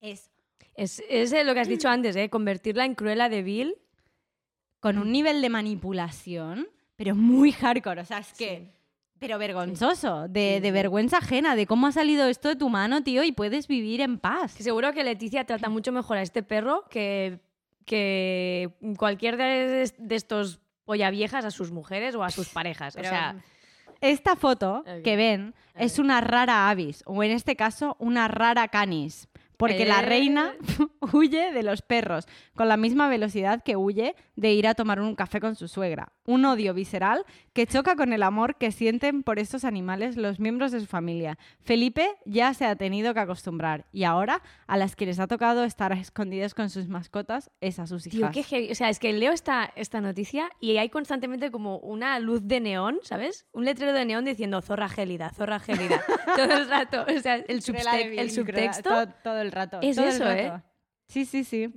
Es Es, es eh, lo que has dicho antes, ¿eh? Convertirla en Cruella de Vil. con un nivel de manipulación, pero muy hardcore. O sea, es que. Pero vergonzoso, de, de vergüenza ajena, de cómo ha salido esto de tu mano, tío, y puedes vivir en paz. Seguro que Leticia trata mucho mejor a este perro que, que cualquier de, de estos polla viejas a sus mujeres o a sus parejas. Pero, o sea, Esta foto que ven es una rara avis, o en este caso, una rara canis. Porque la Eh. reina huye de los perros con la misma velocidad que huye de ir a tomar un café con su suegra. Un odio visceral que choca con el amor que sienten por estos animales los miembros de su familia. Felipe ya se ha tenido que acostumbrar y ahora a las que les ha tocado estar escondidas con sus mascotas es a sus tío, hijas. qué heavy. O sea, es que leo esta, esta noticia y hay constantemente como una luz de neón, ¿sabes? Un letrero de neón diciendo zorra gélida, zorra gélida. Todo el rato. O sea, el, Cruella de subte- Vil, el subtexto. todo, todo el rato. Es todo el eso, ¿eh? rato. Sí, sí, sí.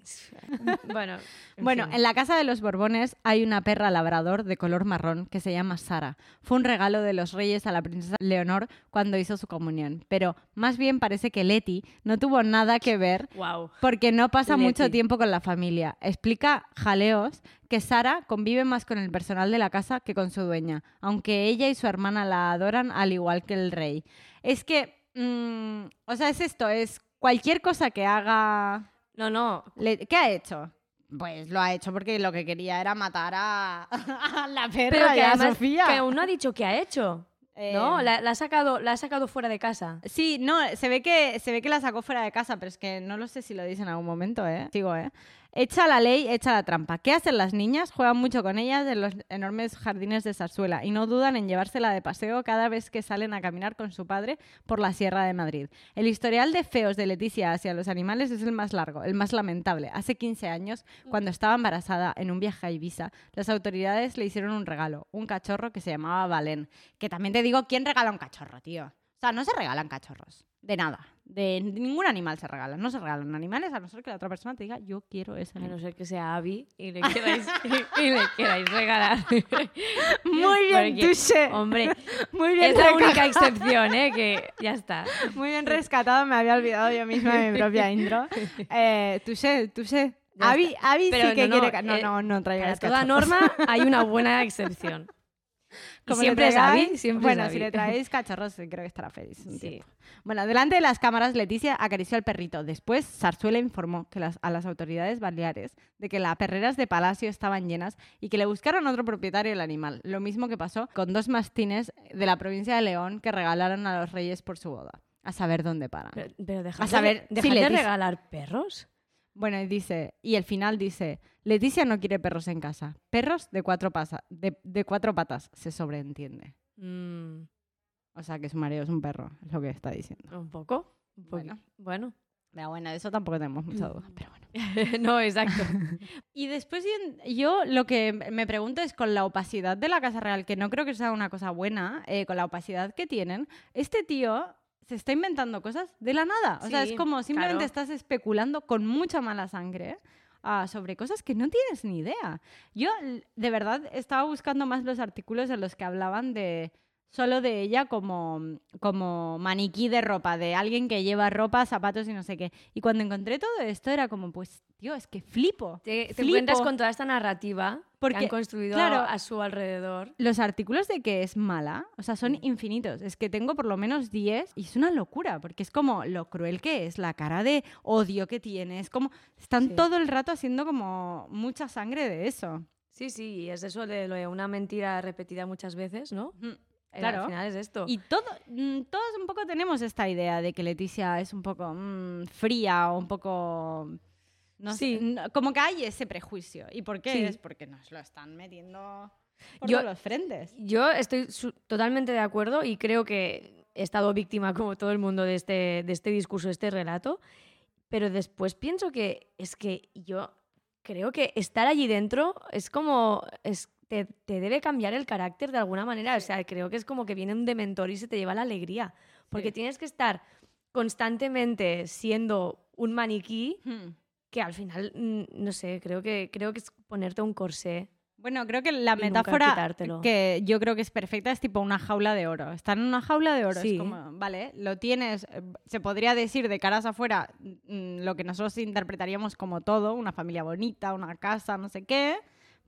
bueno, en Bueno, fin. en la casa de los Borbones hay una perra labrador de color marrón que se llama Sara. Fue un regalo de los reyes a la princesa Leonor cuando hizo su comunión. Pero más bien parece que Leti no tuvo nada que ver Wow. porque no pasa Leti. mucho tiempo con la familia. Explica Jaleos que Sara convive más con el personal de la casa que con su dueña, aunque ella y su hermana la adoran al igual que el rey. Es que, mm, o sea, es esto, es cualquier cosa que haga... No, no. Le- ¿Qué ha hecho? Pues lo ha hecho porque lo que quería era matar a, a la perra Pero y que a además Sofía. que aún no ha dicho qué ha hecho. Eh, No, la, la ha sacado, la ha sacado fuera de casa. Sí, no, se ve, que, se ve que la sacó fuera de casa, pero es que no lo sé si lo dice en algún momento, ¿eh? Sigo, ¿eh? Echa la ley, echa la trampa. ¿Qué hacen las niñas? Juegan mucho con ellas en los enormes jardines de Zarzuela y no dudan en llevársela de paseo cada vez que salen a caminar con su padre por la Sierra de Madrid. El historial de feos de Leticia hacia los animales es el más largo, el más lamentable. Hace 15 años, cuando estaba embarazada en un viaje a Ibiza, las autoridades le hicieron un regalo, un cachorro que se llamaba Valén. Que también te digo, ¿quién regala un cachorro, tío? O sea, no se regalan cachorros. De nada. De ningún animal se regala. No se regalan animales a no ser que la otra persona te diga, yo quiero ese A no ser que sea Abby y le queráis, y, y le queráis regalar. Muy bien, Porque. Hombre, Muy bien, es la única excepción, ¿eh? Que ya está. Muy bien rescatado. Me había olvidado yo misma de mi propia intro. Eh. Ya Avi, Avi Pero sí que no, no, quiere... No, eh, no, no Para traigas toda norma hay una buena excepción. Como siempre siempre Bueno, es si le traéis cachorros, creo que estará feliz. un Sí. tiempo. Bueno, delante de las cámaras, Leticia acarició al perrito. Después, Sarzuela informó que las- a las autoridades baleares de que las perreras de Palacio estaban llenas y que le buscaron otro propietario del animal. Lo mismo que pasó con dos mastines de la provincia de León que regalaron a los reyes por su boda. A saber dónde paran. Pero, pero A saber, de, regalar perros. Bueno, y dice, y el final dice, Leticia no quiere perros en casa. Perros de cuatro, pasa- de, de cuatro patas, se sobreentiende. Mm, O sea, que su marido es un perro, es lo que está diciendo. un poco. Un Bueno. bueno. Pero bueno, de eso tampoco tenemos mucha duda, pero bueno. no, exacto. Y después yo- lo que me pregunto es con la opacidad de la Casa Real, que no creo que sea una cosa buena, eh, con la opacidad que tienen, este tío se está inventando cosas de la nada. O sea, es como simplemente claro. estás especulando con mucha mala sangre. Sobre cosas que no tienes ni idea. Yo, de verdad, estaba buscando más los artículos en los que hablaban de solo de ella como, como maniquí de ropa, de alguien que lleva ropa, zapatos y no sé qué. Y cuando encontré todo esto era como, pues, tío, es que flipo. Te, te encuentras con toda esta narrativa Porque, que han construido claro, a su alrededor. Los artículos de que es mala, o sea, son infinitos. Es que tengo por lo menos 10 y es una locura, porque es como lo cruel que es, la cara de odio que tiene, es como, están Sí. todo el rato haciendo como mucha sangre de eso. Sí, sí, y es eso de lo de una mentira repetida muchas veces, ¿no? Eh, Claro. Al final es esto. Y todo, mm, todos un poco tenemos esta idea de que Leticia es un poco mm, fría o un poco... No sé, Sí. no- como que hay ese prejuicio. ¿Y por qué? Sí. Es porque nos lo están metiendo por Yo- los frentes. Yo estoy totalmente de acuerdo y creo que he estado víctima, como todo el mundo, de este, de este discurso, de este relato. Pero después pienso que es que yo creo que estar allí dentro es como. Es, te, te debe cambiar el carácter de alguna manera. O sea, creo que es como que viene un dementor y se te lleva la alegría. Porque Sí. tienes que estar constantemente siendo un maniquí Hmm. que al final, mm, no sé, creo que, creo que es ponerte un corsé. Bueno, creo que la metáfora que yo creo que es perfecta es tipo una jaula de oro. Estar en una jaula de oro. Sí. Es como, vale, lo tienes, eh, se podría decir de caras afuera mm, lo que nosotros interpretaríamos como todo, una familia bonita, una casa, no sé qué,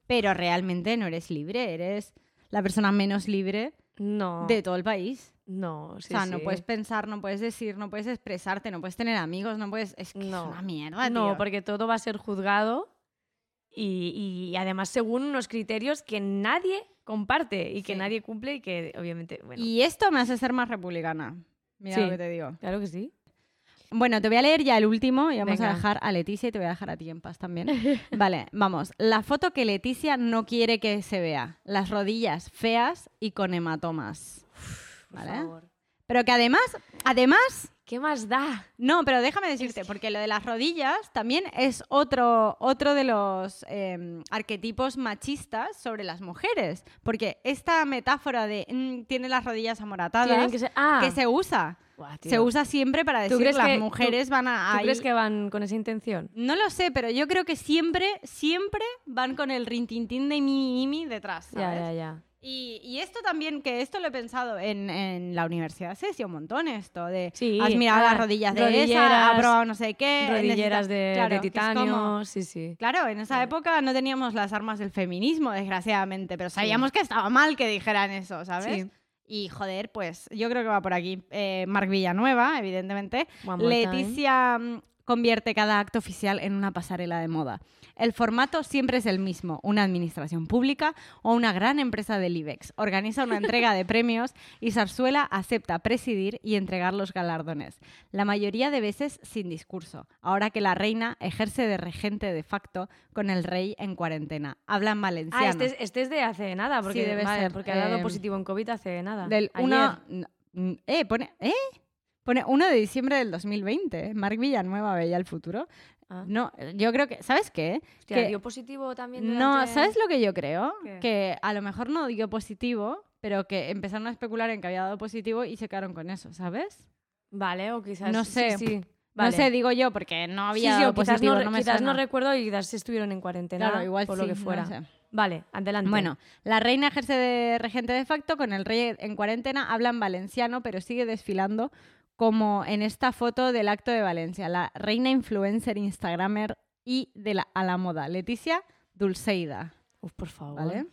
pero realmente no eres libre, eres la persona menos libre No. de todo el país. No, sí, o sea, no puedes pensar, no puedes decir, no puedes expresarte, no puedes tener amigos, no puedes... Es que No. es una mierda, No, tío. porque todo va a ser juzgado y, y además según unos criterios que nadie comparte y que nadie cumple y que obviamente, bueno, Y esto me hace ser más republicana. Mira lo que te digo. claro que sí. Bueno, te voy a leer ya el último y vamos a dejar a Leticia y te voy a dejar a ti en paz también. Vale, vamos. La foto que Leticia no quiere que se vea. Las rodillas feas y con hematomas. Por favor. Pero que además, además, ¿Qué más da? no, pero déjame decirte, porque lo de las rodillas también es otro, otro de los eh, arquetipos machistas sobre las mujeres. Porque esta metáfora de mm, tiene las rodillas amoratadas, Tienen que ser ah, que se usa. Buah, Se usa siempre para ¿Tú decir las que- tú- mujeres van a... ¿Tú ahí- crees que van con esa intención? No lo sé, pero yo creo que siempre, siempre van con el rintintín de mi mimi detrás, Ya, ¿sabes? ya, ya. Y, y esto también, que esto lo he pensado en, en la universidad, se decía un montón esto, de Sí, has mirado ah, las rodillas de esa, has probado no sé qué. Rodilleras de, Claro, de titanio, como- sí, sí. Claro, en esa época no teníamos las armas del feminismo, desgraciadamente, pero sabíamos que estaba mal que dijeran eso, ¿sabes? Sí. Y joder, pues yo creo que va por aquí. Eh, Marc Villanueva, evidentemente. More time. Convierte cada acto oficial en una pasarela de moda. El formato siempre es el mismo, una administración pública o una gran empresa del IBEX. Organiza una entrega de premios y Zarzuela acepta presidir y entregar los galardones. La mayoría de veces sin discurso, ahora que la reina ejerce de regente de facto con el rey en cuarentena. Habla en valenciano. Ah, este es, este es de hace nada, porque, debe vale, ser, porque ha dado eh, positivo en COVID hace nada. Del Ayer. uno- n- eh, pone, ¿eh? Pone 1 de diciembre del 2020. Marc Villanueva veía el futuro. Ah. No, yo creo que, ¿sabes qué? Hostia, que- dio positivo también no, ¿sabes lo que yo creo? ¿Qué? Que a lo mejor no dio positivo, pero que empezaron a especular en que había dado positivo y se quedaron con eso, ¿sabes? Vale, o quizás... No sí, sé. sí, No vale. sé, digo yo, porque no Sí, había sí, dado o quizás, positivo, no, no, me quizás no recuerdo y quizás estuvieron en cuarentena Claro, igual por sí, lo que no fuera. sé. Vale, adelante. Bueno, la reina ejerce de regente de facto, con el rey en cuarentena, habla en valenciano, pero sigue desfilando como en esta foto del acto de Valencia, la reina influencer, instagramer y de la, a la moda, Leticia Dulceida, Uf, por favor. ¿vale?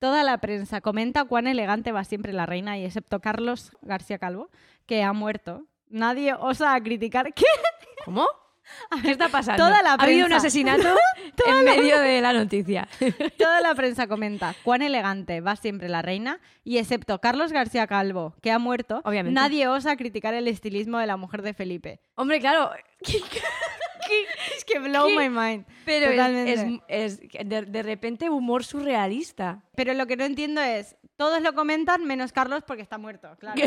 Toda la prensa comenta cuán elegante va siempre la reina, y excepto Carlos García Calvo, que ha muerto. Nadie osa criticar... ¿Qué? ¿Cómo? ¿Qué está pasando? Toda la ha habido un prensa. asesinato en medio de la noticia. Toda la prensa comenta cuán elegante va siempre la reina y excepto Carlos García Calvo, que ha muerto, Obviamente. nadie osa criticar el estilismo de la mujer de Felipe. Hombre, claro, Es que blow ¿Qué? my mind. pero es- Totalmente. es, es de, de repente humor surrealista. Pero lo que no entiendo es, todos lo comentan menos Carlos porque está muerto, claro.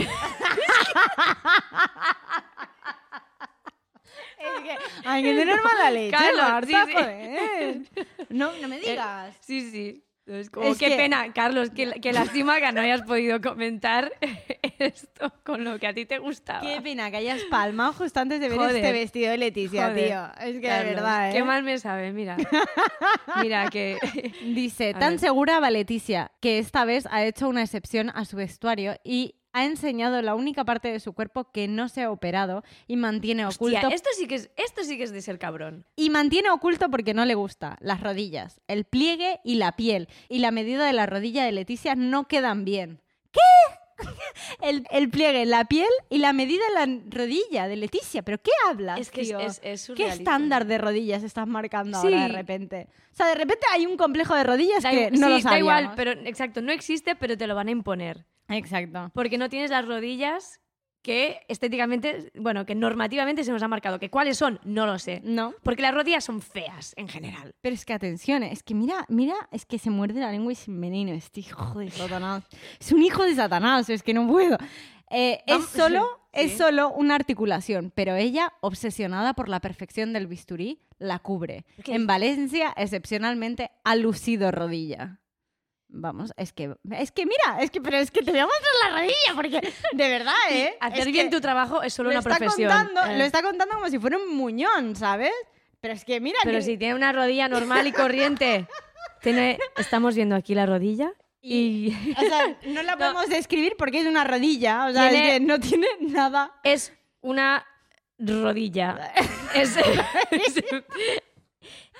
Es que hay que tener mala leche, Carlos, Marta, sí, sí. joder. No, no me digas. Sí, sí. Es como, Es qué que- pena, Carlos, qué, qué lástima que no hayas podido comentar esto con lo que a ti te gustaba. Qué pena que hayas palmado justo antes de ver Joder. este vestido de Leticia, Joder, tío. Es que de Carlos, verdad, ¿eh? Qué mal me sabe, mira. Mira que... Dice, tan segura va Leticia que esta vez ha hecho una excepción a su vestuario y ha enseñado la única parte de su cuerpo que no se ha operado y mantiene oculto Hostia, esto sí que es, esto sí que es de ser cabrón. y mantiene oculto porque no le gusta las rodillas, el pliegue y la piel y la medida de la rodilla de Leticia no quedan bien. ¿Qué? El, el pliegue, la piel y la medida de la rodilla de Leticia. ¿Pero qué hablas, Es que tío? es, es ¿Qué estándar de rodillas estás marcando ahora de repente? O sea, de repente hay un complejo de rodillas Da, que no sí, lo da sabíamos. igual, pero exacto, no existe, pero te lo van a imponer. Exacto. Porque no tienes las rodillas que estéticamente, bueno, que normativamente se nos ha marcado. ¿Que cuáles son? No lo sé. No. Porque las rodillas son feas en general. Pero es que atención, es que mira, mira, es que se muerde la lengua y sin veneno, este hijo de Satanás. Es un hijo de Satanás, es que no puedo. Eh, es solo, es solo una articulación, pero ella, obsesionada por la perfección del bisturí, la cubre. ¿Qué? En Valencia, excepcionalmente, ha lucido rodilla. Vamos, es que, es que mira, es que, pero es que te voy a mostrar la rodilla, porque de verdad, ¿eh? Hacer Es bien tu trabajo es solo lo una está profesión. Contando, Eh, Lo está contando como si fuera un muñón, ¿sabes? Pero es que mira Pero que- si tiene una rodilla normal y corriente. Tiene... Estamos viendo aquí la rodilla y O sea, no la podemos describir porque es una rodilla. O sea, Tiene- es que no tiene nada. es una rodilla. Es- es-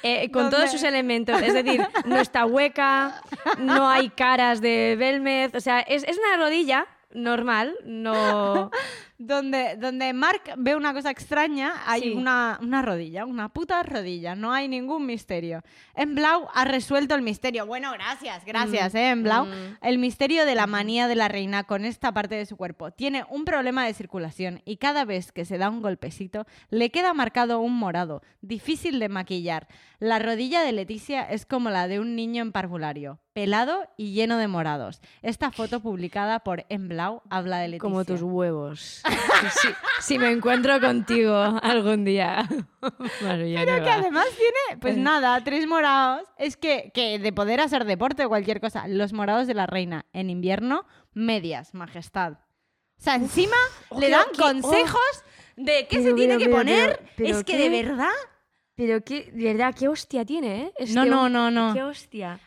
eh, con ¿Dónde? todos sus elementos. Es decir, no está hueca, no hay caras de Belmez. O sea, es, es una rodilla normal, no. Donde, donde Mark ve una cosa extraña, hay Sí. una, una rodilla, una puta rodilla. No hay ningún misterio. En Blau ha resuelto el misterio. Bueno, gracias, gracias, ¿eh? En Blau. Mm. El misterio de la manía de la reina con esta parte de su cuerpo. Tiene un problema de circulación y cada vez que se da un golpecito le queda marcado un morado, difícil de maquillar. La rodilla de Leticia es como la de un niño en parvulario, pelado y lleno de morados. Esta foto publicada por En Blau habla de Leticia. Como tus huevos. Si, si me encuentro contigo algún día. Pero que además tiene, pues Eh. nada, tres morados. Es que, que de poder hacer deporte o cualquier cosa, los morados de la reina en invierno, medias, majestad. O sea, encima Oh, le dan consejos de qué se tiene pero, que poner. pero, pero es que qué- de verdad. Pero qué, de verdad, qué hostia tiene, ¿eh? Este No, no, no, no. Qué hostia.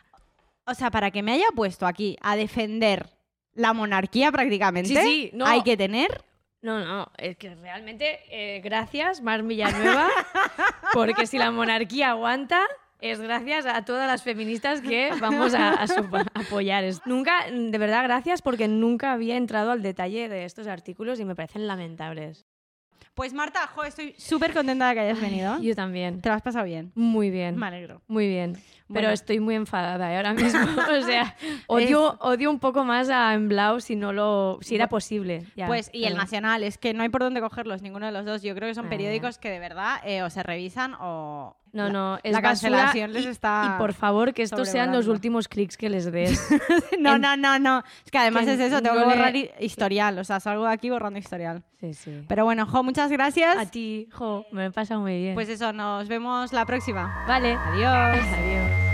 O sea, para que me haya puesto aquí a defender la monarquía prácticamente, Sí, sí, no. hay que tener. No, no, es que realmente eh, gracias, Mar Villanueva, porque si la monarquía aguanta, es gracias a todas las feministas que vamos a, a apoyar. Nunca, de verdad, gracias porque nunca había entrado al detalle de estos artículos y me parecen lamentables. Pues Marta, jo, estoy súper contenta de que hayas venido. Yo también. Te lo has pasado bien. Muy bien. Me alegro. Muy bien. Pero estoy muy enfadada ¿eh? ahora mismo. o sea, odio, odio un poco más a Emblau si no lo, si era posible. Ya, Pues, y el Nacional, es que no hay por dónde cogerlos, ninguno de los dos. Yo creo que son Ah. periódicos que de verdad eh, o se revisan o. No, no, es la cancelación les está. Y por favor, que estos sean los últimos clics que les des. no, en- no, no, no. Es que además que es eso, tengo no que borrar hi- historial. O sea, salgo de aquí borrando historial. Sí, sí. Pero bueno, Jo, muchas gracias. A ti, jo, me he pasado muy bien. Pues eso, nos vemos la próxima. vale. Adiós. Adiós.